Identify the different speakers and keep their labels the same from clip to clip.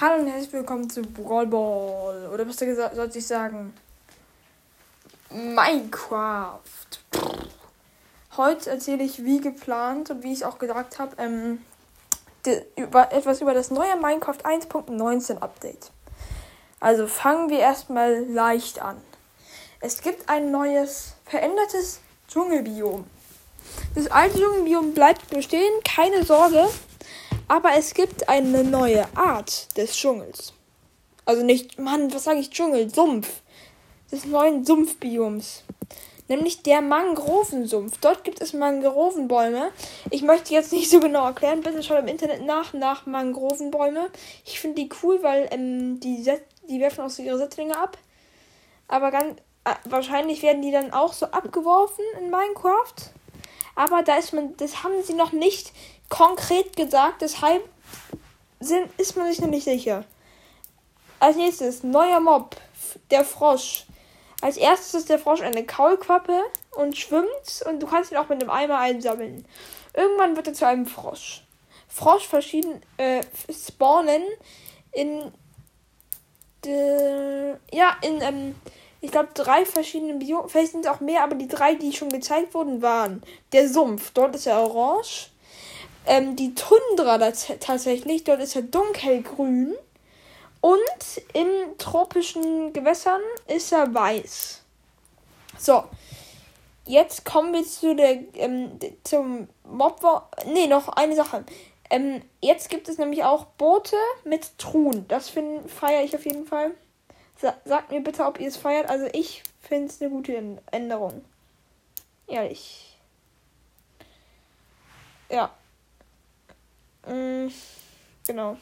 Speaker 1: Hallo und herzlich willkommen zu Brawl Ball. Oder was sollte ich sagen? Minecraft. Heute erzähle ich wie geplant und wie ich es auch gesagt habe, ähm, über, etwas über das neue Minecraft 1.19 Update. Also fangen wir erstmal leicht an. Es gibt ein neues, verändertes Dschungelbiom. Das alte Dschungelbiom bleibt bestehen, keine Sorge. Aber es gibt eine neue Art des Dschungels. Also nicht, Mann, was sage ich Dschungel? Sumpf. Des neuen Sumpfbioms. Nämlich der Mangrovensumpf. Dort gibt es Mangrovenbäume. Ich möchte jetzt nicht so genau erklären. Bitte schaut im Internet nach, nach Mangrovenbäume. Ich finde die cool, weil ähm, die, die werfen auch so ihre Setzlinge ab. Aber ganz, äh, wahrscheinlich werden die dann auch so abgeworfen in Minecraft. Aber da ist man, das haben sie noch nicht konkret gesagt, deshalb sind, ist man sich nicht sicher. Als nächstes, neuer Mob, der Frosch. Als erstes ist der Frosch eine Kaulquappe und schwimmt und du kannst ihn auch mit einem Eimer einsammeln. Irgendwann wird er zu einem Frosch. Frosch verschieden äh, spawnen in de, ja in ähm, ich glaube drei verschiedene Biomen. Vielleicht sind es auch mehr, aber die drei, die schon gezeigt wurden, waren der Sumpf. Dort ist er orange. Ähm, die Tundra tatsächlich, dort ist er dunkelgrün. Und in tropischen Gewässern ist er weiß. So. Jetzt kommen wir zu der, ähm, zum Mob. Ne, noch eine Sache. Ähm, jetzt gibt es nämlich auch Boote mit Truhen. Das feiere ich auf jeden Fall. Sa sagt mir bitte, ob ihr es feiert. Also ich finde es eine gute Änderung. Ehrlich. Ja. Mm, genau.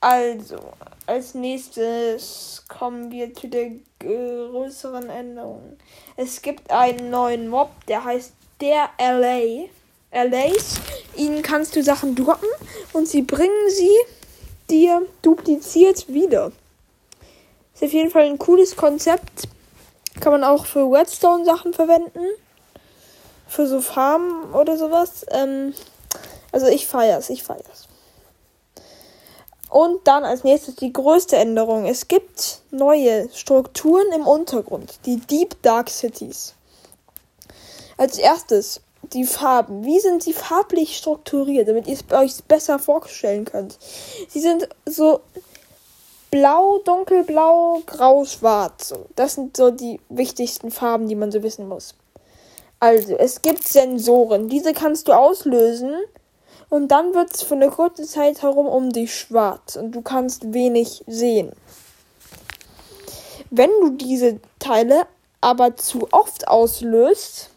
Speaker 1: Also, als nächstes kommen wir zu der größeren Änderung. Es gibt einen neuen Mob, der heißt der LA. LAs. Ihnen kannst du Sachen droppen und sie bringen sie dir dupliziert wieder. Ist auf jeden Fall ein cooles Konzept. Kann man auch für Redstone Sachen verwenden für so Farmen oder sowas. Ähm, also ich feier's, ich feier's. Und dann als nächstes die größte Änderung. Es gibt neue Strukturen im Untergrund, die Deep Dark Cities. Als erstes die Farben. Wie sind sie farblich strukturiert, damit ihr es euch besser vorstellen könnt? Sie sind so blau, dunkelblau, grau, schwarz. Das sind so die wichtigsten Farben, die man so wissen muss. Also, es gibt Sensoren. Diese kannst du auslösen. Und dann wird es für eine kurze Zeit herum um dich schwarz. Und du kannst wenig sehen. Wenn du diese Teile aber zu oft auslöst,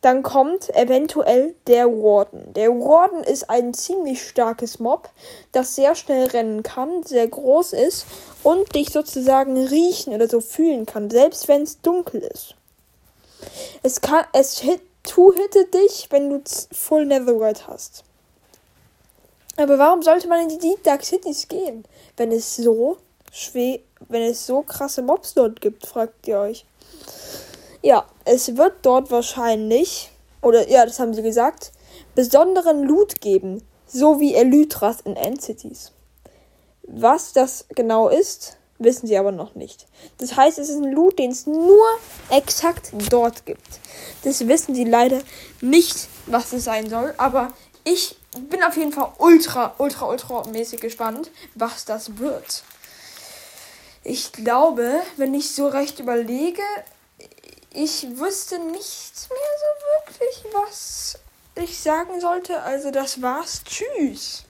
Speaker 1: dann kommt eventuell der Warden. Der Warden ist ein ziemlich starkes Mob, das sehr schnell rennen kann, sehr groß ist und dich sozusagen riechen oder so fühlen kann, selbst wenn es dunkel ist. Es kann, es hit, two-hittet dich, wenn du Full Netherite hast. Aber warum sollte man in die Dark Cities gehen, wenn es so schwer, wenn es so krasse Mobs dort gibt, fragt ihr euch. Ja, es wird dort wahrscheinlich, oder ja, das haben sie gesagt, besonderen Loot geben, so wie Elytras in End-Cities. Was das genau ist, wissen sie aber noch nicht. Das heißt, es ist ein Loot, den es nur exakt dort gibt. Das wissen sie leider nicht, was es sein soll, aber ich bin auf jeden Fall ultra, ultra, ultra mäßig gespannt, was das wird. Ich glaube, wenn ich so recht überlege, ich wüsste nicht mehr so wirklich, was ich sagen sollte. Also das war's. Tschüss.